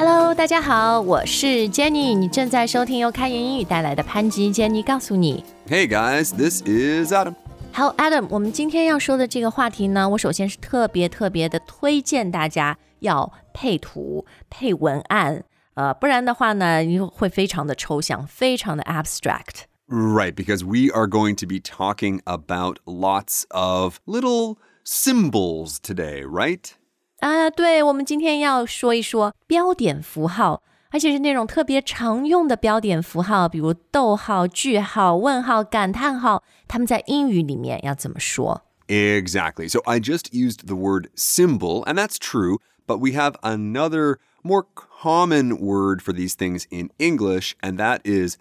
Hello，大家好，我是 Jenny，你正在收听由开言英语带来的潘吉 Jenny 告诉你。 Hey guys, this is Adam. 好，Adam，我们今天要说的这个话题呢，我首先是特别特别的推荐大家要配图、配文案，呃，不然的话呢，你会非常的抽象，非常的 abstract。 Right, because we are going to be talking about lots of little symbols today, right? 啊，对，我们今天要说一说标点符号，而且是那种特别常用的标点符号，比如逗号、句号、问号、感叹号，它们在英语里面要怎么说？ Exactly. So I just used the word symbol, and that's true, but we have another more common word for these things in English, and that is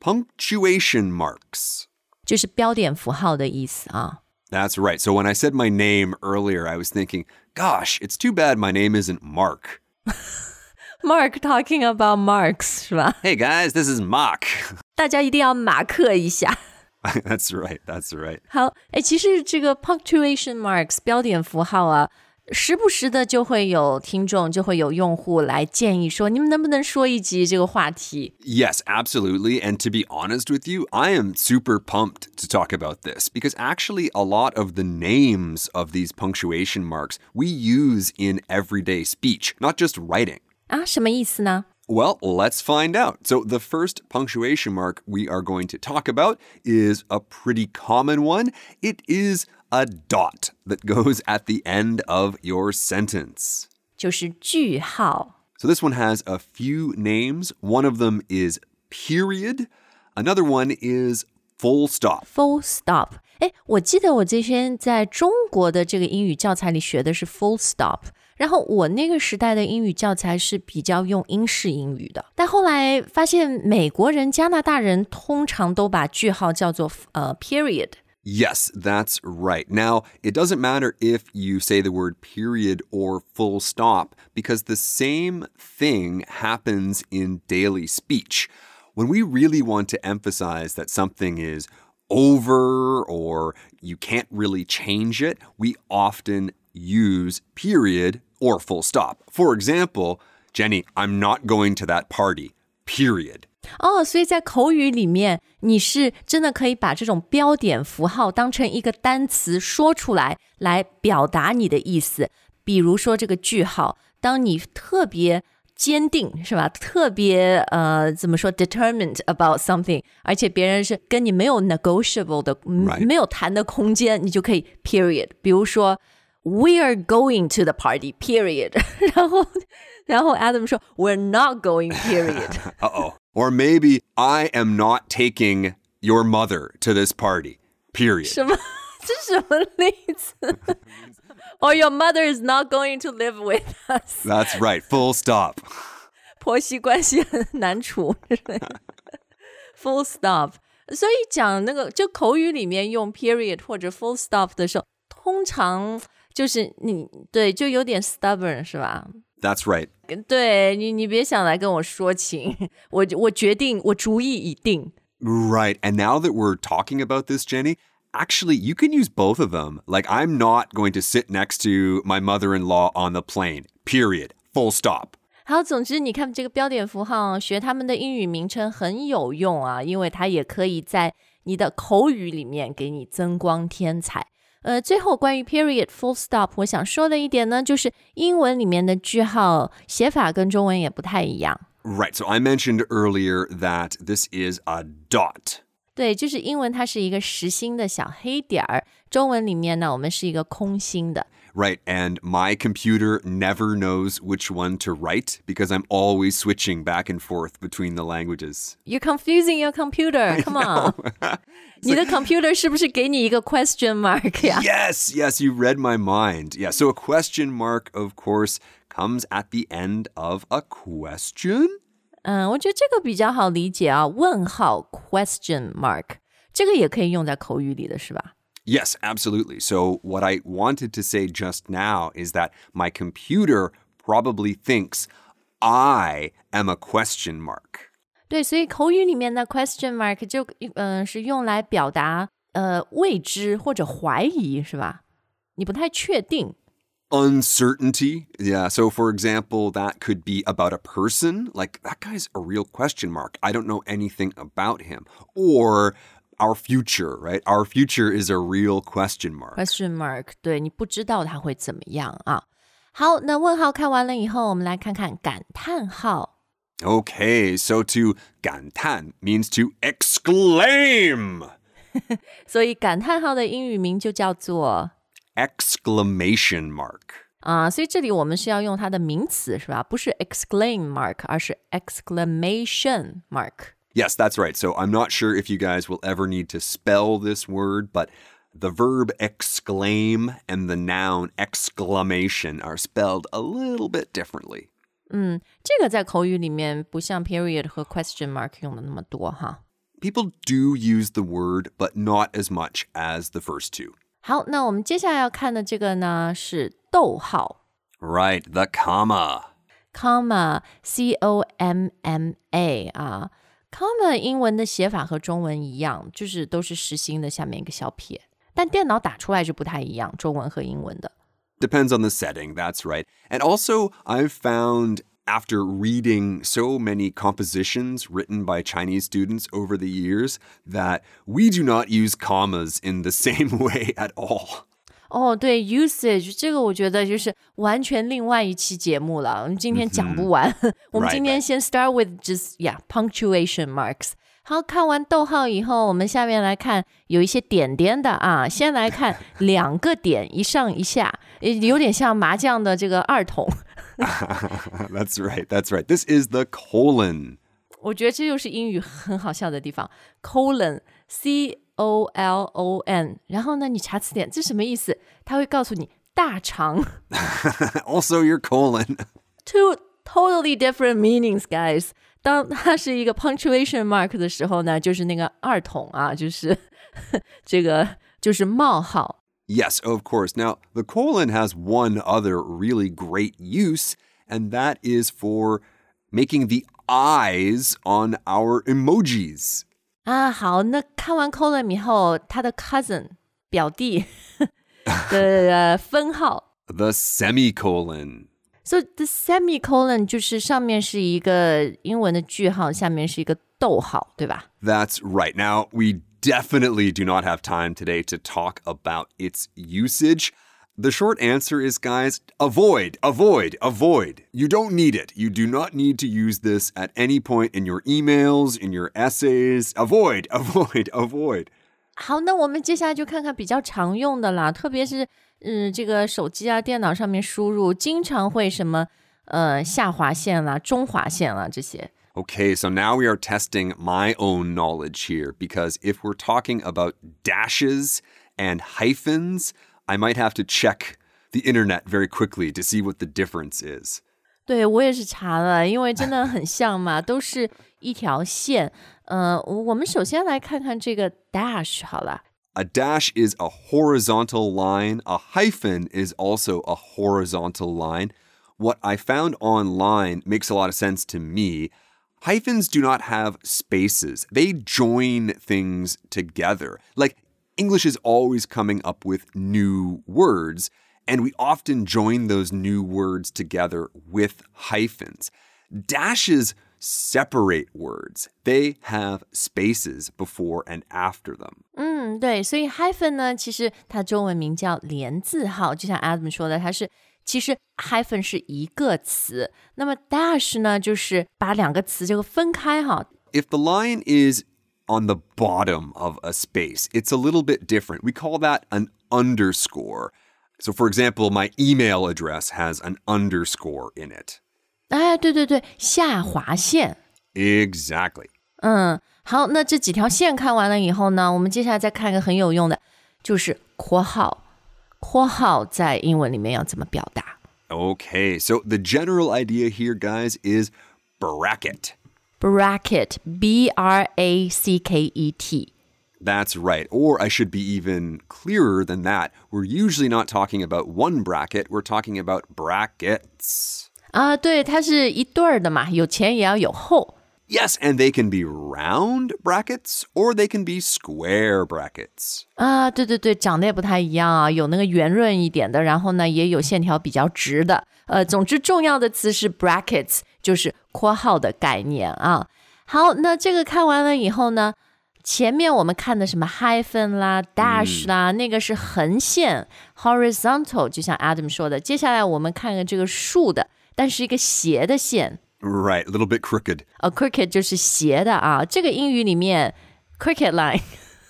punctuation marks. 就是标点符号的意思啊。 That's right. So when I said my name earlier, I was thinking, gosh, it's too bad my name isn't Mark. Mark talking about marks 是吧？ Hey guys, this is Mark. 大家一定要马克一下。 that's right. That's right. 好，哎，其实这个 punctuation marks 标点符号啊， 时不时的就会有听众，就会有用户来建议说，你们能不能说一集这个话题？ Yes, absolutely. And to be honest with you, I am super pumped to talk about this because actually, a lot of the names of these punctuation marks we use in everyday speech, not just writing. 啊，什么意思呢？ Well, let's find out. So, the first punctuation mark we are going to talk about is a pretty common one. It is a dot that goes at the end of your sentence. 就是句号。 So this one has a few names. One of them is period. Another one is full stop. full stop。哎，我记得我之前在中国的这个英语教材里学的是 full stop，然后我那个时代的英语教材是比较用英式英语的，但后来发现美国人、加拿大人通常都把句号叫做呃 period。 Yes, that's right. Now, it doesn't matter if you say the word period or full stop because the same thing happens in daily speech. When we really want to emphasize that something is over or you can't really change it, we often use period or full stop. For example, Jenny, I'm not going to that party Period. 哦，所以在口语里面，你是真的可以把这种标点符号当成一个单词说出来，来表达你的意思。比如说这个句号，当你特别坚定是吧？特别呃，怎么说？determined about something，而且别人是跟你没有 negotiable 的 Right. 没有谈的空间，你就可以 period。比如说，We are going to the party. Period 然后， 然后 Adam 说，We're not going. Period Uh oh. Or maybe I am not taking your mother to this party. Period. 什么？这是什么例子？Or your mother is not going to live with us 。 That's right. Full stop. 婆媳关系很难处之类的 Full stop。所以讲那个，就口语里面用 period 或者 full stop 的时候，通常就是你对，就有点 stubborn 是吧？ That's right. 对你，你别想来跟我说情，我我决定，我主意已定。 Right. And now that we're talking about this, Jenny, actually, you can use both of them. Like, I'm not going to sit next to my mother in law on the plane. Period. Full stop. 好，总之你看这个标点符号，学他们的英语名称很有用啊，因为它也可以在你的口语里面给你增光添彩。 呃，最后关于 period、full stop，我想说的一点呢，就是英文里面的句号写法跟中文也不太一样。Right. So I mentioned earlier that this is a dot. 对，就是英文它是一个实心的小黑点儿，中文里面呢，我们是一个空心的。Right. And my computer never knows which one to write because I'm always switching back and forth between the languages. You're confusing your computer. Come on，你的 computer 是不是给你一个 question mark 呀？ Yes, yes, you read my mind. Yeah, so a question mark, of course, comes at the end of a question. 嗯，我觉得这个比较好理解啊，问号 question mark，这个也可以用在口语里的是吧？ Yes, absolutely. So, what I wanted to say just now is that my computer probably thinks I am a question mark. 对，所以口语里面的 question mark 就嗯、呃、是用来表达呃未知或者怀疑是吧？你不太确定。 uncertainty. Yeah. So, for example, that could be about a person, like that guy's a real question mark. I don't know anything about him. Or our future, right? Our future is a real question mark. Question mark，对你不知道它会怎么样啊。好，那问号看完了以后，我们来看看感叹号。Okay, so to 感叹 means to exclaim. 所以感叹号的英语名就叫做 exclamation mark. 啊，所以这里我们是要用它的名词是吧？不是 exclaim mark，而是 exclamation mark。 Yes, that's right. So I'm not sure if you guys will ever need to spell this word, but the verb exclaim and the noun exclamation are spelled a little bit differently. 嗯，这个在口语里面不像 period 和 question mark 用的那么多哈。People do use the word, but not as much as the first two. 好，那我们接下来要看的这个呢是逗号。Right, the comma. comma, c o m m a 啊。 comma 英文的写法和中文一样，就是都是实心的下面一个小撇，但电脑打出来是不太一样，中文和英文的。Depends on the setting, that's right. And also, I've found after reading so many compositions written by Chinese students over the years that we do not use commas in the same way at all. 哦，对，usage 这个我觉得就是完全另外一期节目了。我们今天讲不完，我们今天先 start with just yeah punctuation marks。好，看完逗号以后，我们下面来看有一些点点的啊。先来看 两个点，一上一下，有点像麻将的这个二筒。That's right. That's right. This is the colon. 我觉得这就是英语很好笑的地方。colon，c O L O N，然后呢，你查词典，这什么意思？它会告诉你大肠。also your colon. Two totally different meanings, guys. 当它是一个 punctuation mark 的时候呢，就是那个二筒啊，就是这个就是冒号。Yes, of course. Now, the colon has one other really great use, and that is for making the eyes on our emojis. 啊，好，那看完 colon 以后，他的 cousin 表弟的分号 the semicolon。So the semicolon 就是上面是一个英文的句号，下面是一个逗号，对吧？That's right. Now we definitely do not have time today to talk about its usage. The short answer is, guys, avoid, avoid, avoid. You don't need it. You do not need to use this at any point in your emails, in your essays. Avoid, avoid, avoid. 好，那我们接下来就看看比较常用的啦，特别是嗯，这个手机啊、电脑上面输入，经常会什么呃下划线啦、中划线啦这些。Okay, so now we are testing my own knowledge here because if we're talking about dashes and hyphens, I might have to check the internet very quickly to see what the difference is. 对我也是查了，因为真的很像嘛，都是一条线。呃，我们首先来看看这个 dash 好了。A dash is a horizontal line. A hyphen is also a horizontal line. What I found online makes a lot of sense to me. Hyphens do not have spaces. They join things together. Like English is always coming up with new words, and we often join those new words together with hyphens. Dashes separate words. They have spaces before and after them. 嗯，对，所以 hyphen 呢，其实它中文名叫连字号，就像 Adam 说的，它是其实 hyphen 是一个词，那么 dash 呢，就是把两个词这个分开哈。If the line is on the bottom of a space. It's a little bit different. We call that an underscore. So, for example, my email address has an underscore in it. 哎，对对对，下划线。Exactly. 嗯，好，那这几条线看完了以后呢，我们接下来再看一个很有用的，就是括号。括号在英文里面要怎么表达？Okay, so the general idea here, guys, is bracket bracket, B R A C K E T. That's right. Or I should be even clearer than that. We're usually not talking about one bracket, we're talking about brackets. 啊，对，它是一对儿的嘛，有前也要有后。 Yes, and they can be round brackets or they can be square brackets. 啊，对对对，长得也不太一样啊，有那个圆润一点的，然后呢，也有线条比较直的。呃，总之重要的词是 brackets，就是 括号的概念啊。好，那这个看完了以后呢，前面我们看的什么 hyphen 啦、dash 啦，那个是横线 horizontal，就像 Adam 说的。接下来我们看看这个竖的，但是一个斜的线。Right, a little bit crooked. a crooked 就是斜的啊。这个英语里面 crooked line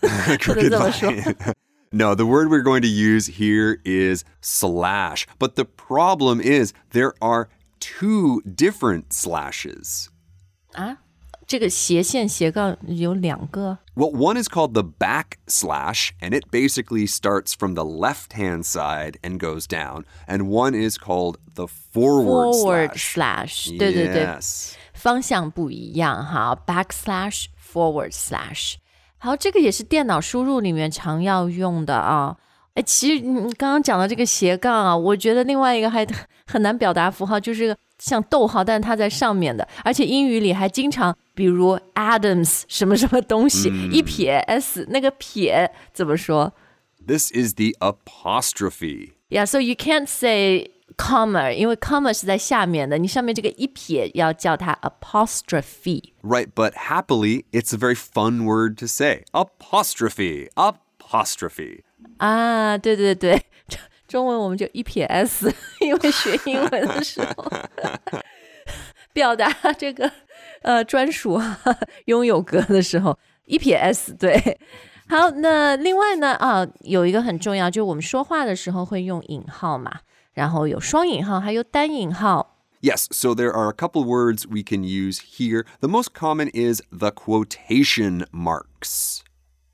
crooked 这么说 line. no, the word we're going to use here is slash. But the problem is there are two different slashes. 啊，这个斜线斜杠有两个。 Well, one is called the back slash, and it basically starts from the left hand side and goes down. And one is called the forward, forward slash. slash，对对对 Yes. 方向不一样哈，backslash forward slash。好，这个也是电脑输入里面常要用的啊。 哎，其实你刚刚讲的这个斜杠啊，我觉得另外一个还很难表达符号，就是个像逗号，但是它在上面的，而且英语里还经常，比如 Adams 什么什么东西，一撇 s，那个撇怎么说 This is the apostrophe. ？Yeah，so you can't say comma，因为 comma 是在下面的，你上面这个一撇要叫它 apostrophe。 Right, but happily, it's a very fun word to say. Apostrophe. Apostrophe. 啊，对对对，中中文我们就一撇 s，因为学英文的时候表达这个呃专属啊拥有格的时候，一撇 s 对。好，那另外呢啊，有一个很重要，就是我们说话的时候会用引号嘛，然后有双引号，还有单引号。Yes, so there are a couple words we can use here. The most common is the quotation marks.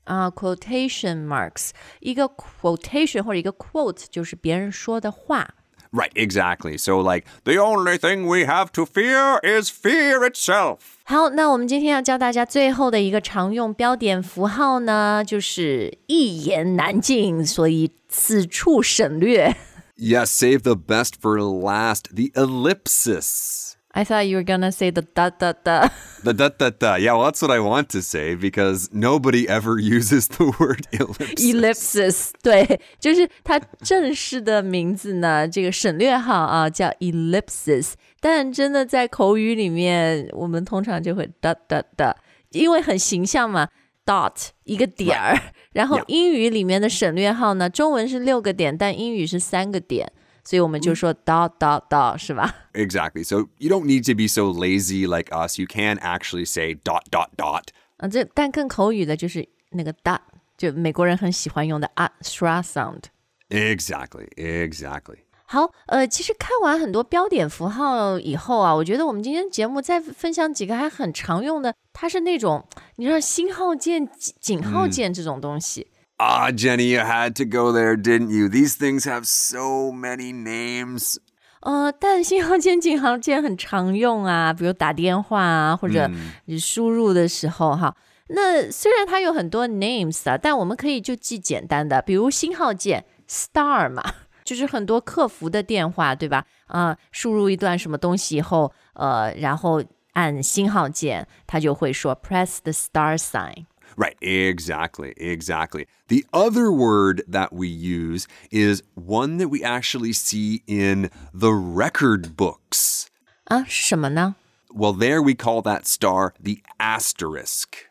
啊、q u o t a t i o n marks，一个 quotation 或者一个 quote 就是别人说的话。 Right, exactly. So, like, the only thing we have to fear is fear itself. 好，那我们今天要教大家最后的一个常用标点符号呢，就是一言难尽，所以此处省略。 Yes, save the best for last. The ellipsis. I thought you were gonna say the dot dot dot. The da da da. Yeah, well, that's what I want to say because nobody ever uses the word ellipsis. ellipsis，对，就是它正式的名字呢，这个省略号啊叫 ellipsis，但真的在口语里面，我们通常就会 dot dot dot，因为很形象嘛，dot 一个点儿，然后 Yeah. 英语里面的省略号呢，中文是六个点，但英语是三个点， 所以我们就说 dot dot dot 是吧？Exactly. So you don't need to be so lazy like us. You can actually say dot dot dot. 啊，这但更口语的就是那个 dot，就美国人很喜欢用的啊 schwa sound。Exactly. Exactly. 好，呃，其实看完很多标点符号以后啊，我觉得我们今天节目再分享几个还很常用的，它是那种你知道星号键、井井号键这种东西。Ah, Jenny, you had to go there, didn't you? These things have so many names. 呃，但星号键井号键很常用啊，比如打电话啊，或者你输入的时候哈。那虽然它有很多 names 啊，但我们可以就记简单的，比如星号键 star 嘛，就是很多客服的电话，对吧？啊、呃，输入一段什么东西以后，呃，然后按星号键，它就会说 press the star sign。Right, exactly, exactly. The other word that we use is one that we actually see in the record books. 啊，是什么呢？ Well, there we call that star the asterisk.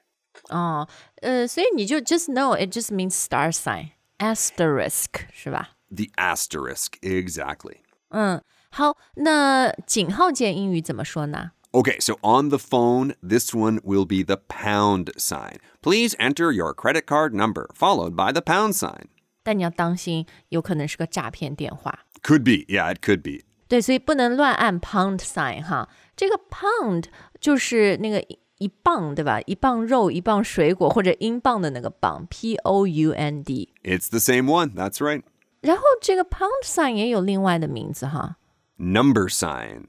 哦，呃，所以你就 just know it just means star sign asterisk 是吧？ The asterisk, exactly. 嗯，好，那井号键英语怎么说呢？ Okay, so on the phone, this one will be the pound sign. Please enter your credit card number, followed by the pound sign. 但你要当心，有可能是个诈骗电话。 Could be, yeah, it could be. 对，所以不能乱按 pound sign 哈。这个 pound 就是那个一一磅，对吧？一磅肉，一磅水果，或者英镑的那个磅，P O U N D。 It's the same one, that's right. 然后这个 pound sign 也有另外的名字哈。 Number sign.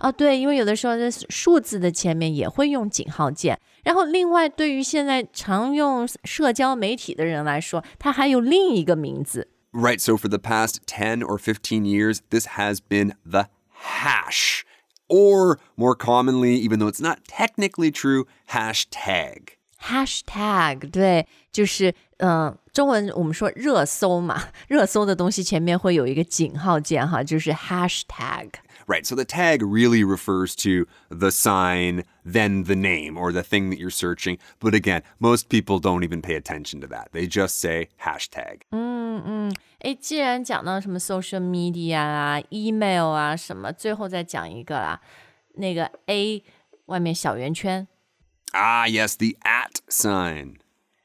哦，对，因为有的时候在数字的前面也会用井号键。然后另外，对于现在常用社交媒体的人来说，它还有另一个名字。Right, so for the past ten or fifteen years, this has been the hash. or more commonly, even though it's not technically true, hashtag. Hashtag 对，就是嗯、呃，中文我们说热搜嘛，热搜的东西前面会有一个井号键哈，就是 hashtag。Right, so the tag really refers to the sign, then the name, or the thing that you're searching. But again, most people don't even pay attention to that. They just say hashtag. 诶，既然讲到什么 social media 啊、email 啊什么，最后再讲一个啦，那个 A 外面小圆圈 Ah, yes, the at sign.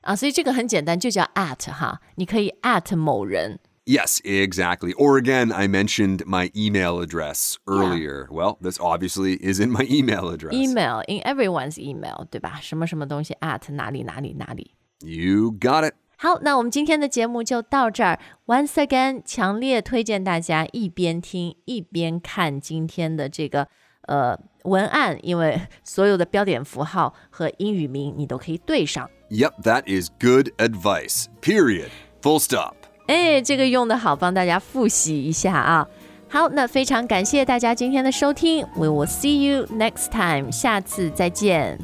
啊，所以这个很简单，就叫 at 哈，你可以 at 某人。 Yes, exactly. Or again, I mentioned my email address earlier. Well, this obviously is in my email address. email in everyone's email，对吧？什么什么东西 at 哪里哪里哪里。 You got it. 好，那我们今天的节目就到这儿。Once again，强烈推荐大家一边听一边看今天的这个呃文案，因为所有的标点符号和英语名你都可以对上。 Yep, that is good advice. Period. Full stop. 哎，这个用的好，帮大家复习一下啊。好，那非常感谢大家今天的收听，We will see you next time，下次再见。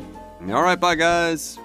All right, bye, guys.